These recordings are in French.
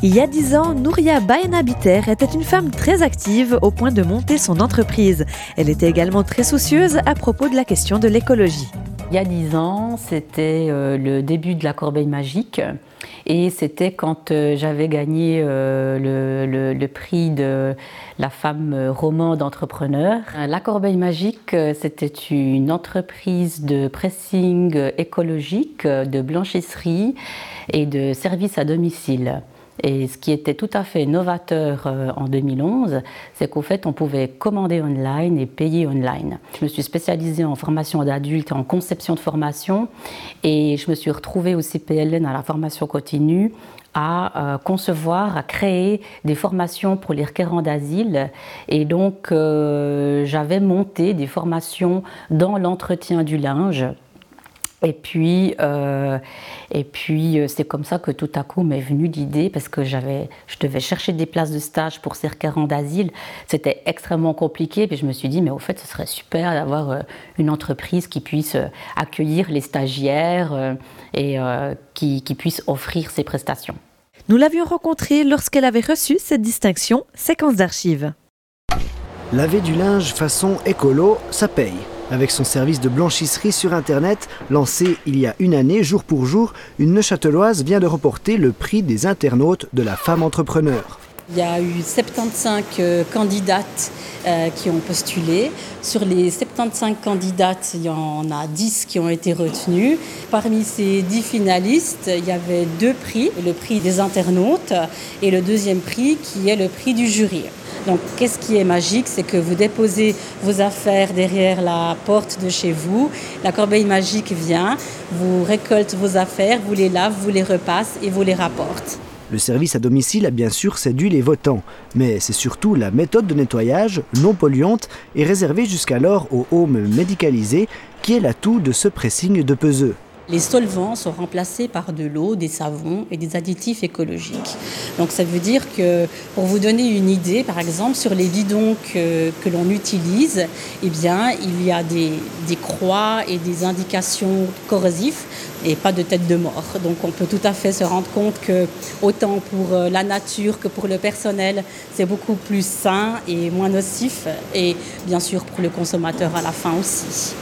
Il y a dix ans, Nouria Baena-Biter était une femme très active au point de monter son entreprise. Elle était également très soucieuse à propos de la question de l'écologie. Il y a dix ans, c'était euh, le début de la corbeille magique. Et c'était quand euh, j'avais gagné euh, le, prix de la femme romande entrepreneur. La Corbeille Magique, c'était une entreprise de pressing écologique, de blanchisserie et de services à domicile. Et ce qui était tout à fait novateur euh, en 2011, c'est qu'au fait, on pouvait commander online et payer online. Je me suis spécialisée en formation d'adultes, en conception de formation, et je me suis retrouvée au CPLN à la formation continue à euh, concevoir, à créer des formations pour les requérants d'asile. Et donc, euh, j'avais monté des formations dans l'entretien du linge et puis, euh, et puis euh, c'est comme ça que tout à coup m'est venue l'idée, parce que j'avais, je devais chercher des places de stage pour ces requérants d'asile. C'était extrêmement compliqué. Puis je me suis dit, mais au fait, ce serait super d'avoir euh, une entreprise qui puisse accueillir les stagiaires et qui, qui puisse offrir ces prestations. Nous l'avions rencontrée lorsqu'elle avait reçu cette distinction séquence d'archives. Laver du linge façon écolo, ça paye. Avec son service de blanchisserie sur Internet, lancé il y a une année jour pour jour, une Neuchâteloise vient de reporter le prix des internautes de la femme entrepreneur. Il y a eu 75 euh, candidates euh, qui ont postulé. Sur les 75 candidates, il y en a 10 qui ont été retenues. Parmi ces 10 finalistes, il y avait deux prix, le prix des internautes et le deuxième prix qui est le prix du jury. Donc, qu'est-ce qui est magique? C'est que vous déposez vos affaires derrière la porte de chez vous. La corbeille magique vient, vous récolte vos affaires, vous les lave, vous les repasse et vous les rapporte. Le service à domicile a bien sûr séduit les votants, mais c'est surtout la méthode de nettoyage non polluante et réservée jusqu'alors aux homes médicalisés qui est l'atout de ce pressing de peseux. Les solvants sont remplacés par de l'eau, des savons et des additifs écologiques. Donc ça veut dire que, pour vous donner une idée, par exemple, sur les bidons que, l'on utilise, eh bien, il y a des, des croix et des indications corrosives et pas de tête de mort. Donc on peut tout à fait se rendre compte que autant pour euh, la nature que pour le personnel, c'est beaucoup plus sain et moins nocif et bien sûr pour le consommateur à la fin aussi.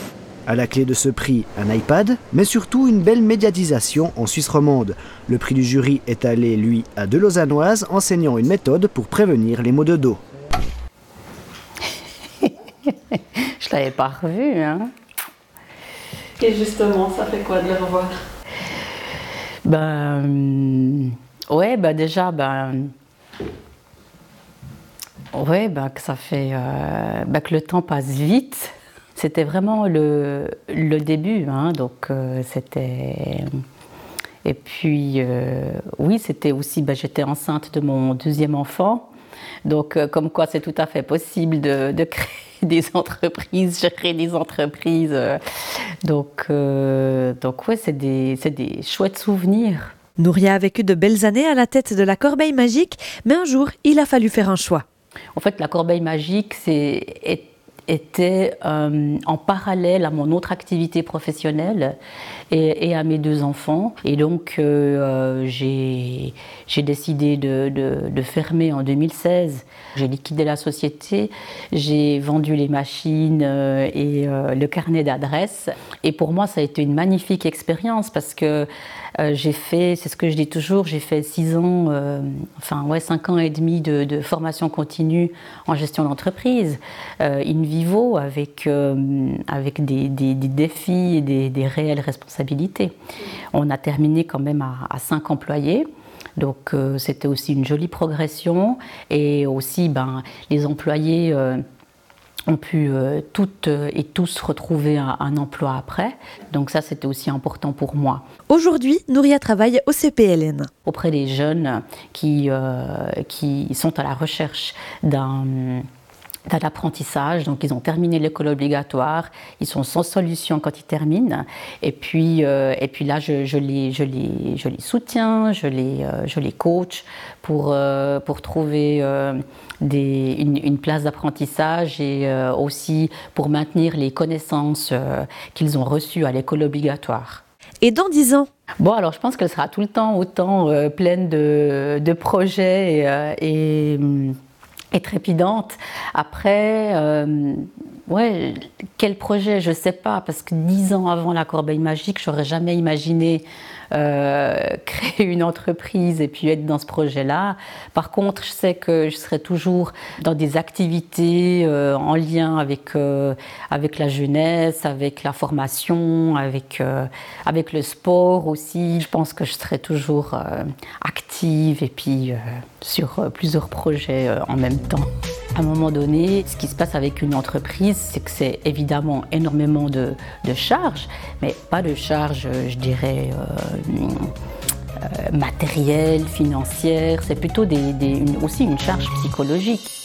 À la clé de ce prix, un iPad, mais surtout une belle médiatisation en Suisse romande. Le prix du jury est allé, lui, à deux Lausannoises enseignant une méthode pour prévenir les maux de dos. Je l'avais pas revu, hein. Et justement, ça fait quoi de le revoir? Ben. Ouais, ben déjà, ben. Ouais, ben que ça fait. Euh, ben que le temps passe vite. C'était vraiment le, le début, hein, donc euh, c'était. Et puis, euh, oui, c'était aussi, ben, j'étais enceinte de mon deuxième enfant. Donc, euh, comme quoi c'est tout à fait possible de, de, créer des entreprises, gérer des entreprises. donc, donc ouais, c'est des, des chouettes souvenirs. Nouria a vécu de belles années à la tête de la Corbeille Magique, mais un jour, il a fallu faire un choix. En fait, la Corbeille Magique, c'est était euh, en parallèle à mon autre activité professionnelle et, à mes deux enfants. Et donc, euh, euh, j'ai décidé de, de, fermer en 2016. J'ai liquidé la société, j'ai vendu les machines et le carnet d'adresses. Et pour moi, ça a été une magnifique expérience parce que j'ai fait, c'est ce que je dis toujours, j'ai fait six ans, enfin ouais, cinq ans et demi de, formation continue en gestion d'entreprise, vivo, avec, avec des, des, des, défis et des, des réelles responsabilités on a terminé quand même à, 5 employés. Donc euh, c'était aussi une jolie progression et aussi ben, les employés euh, ont pu euh, toutes et tous retrouver un, emploi après. Donc ça c'était aussi important pour moi. Aujourd'hui, Nouria travaille au CPLN. Auprès des jeunes qui, qui sont à la recherche d'un à l'apprentissage. Donc, ils ont terminé l'école obligatoire. Ils sont sans solution quand ils terminent. Et puis, euh, et puis là, je, je, les, je, les, je les soutiens, je les, euh, je les coach pour, euh, pour trouver des, une, une, place d'apprentissage et aussi pour maintenir les connaissances qu'ils ont reçues à l'école obligatoire. Et dans dix ans, Bon, alors je pense qu'elle sera tout le temps autant pleine de, de projets et, et hum, et trépidante. Après, euh, ouais, quel projet, je ne sais pas, parce que dix ans avant la Corbeille Magique, j'aurais jamais imaginé euh, créer une entreprise et puis être dans ce projet-là. Par contre, je sais que je serai toujours dans des activités euh, en lien avec, avec la jeunesse, avec la formation, avec, avec le sport aussi. Je pense que je serai toujours active et puis sur plusieurs projets en même temps. À un moment donné, ce qui se passe avec une entreprise, c'est que c'est évidemment énormément de, charges, mais pas de charges, je dirais, euh, euh, matérielles, financières, c'est plutôt aussi une charge psychologique.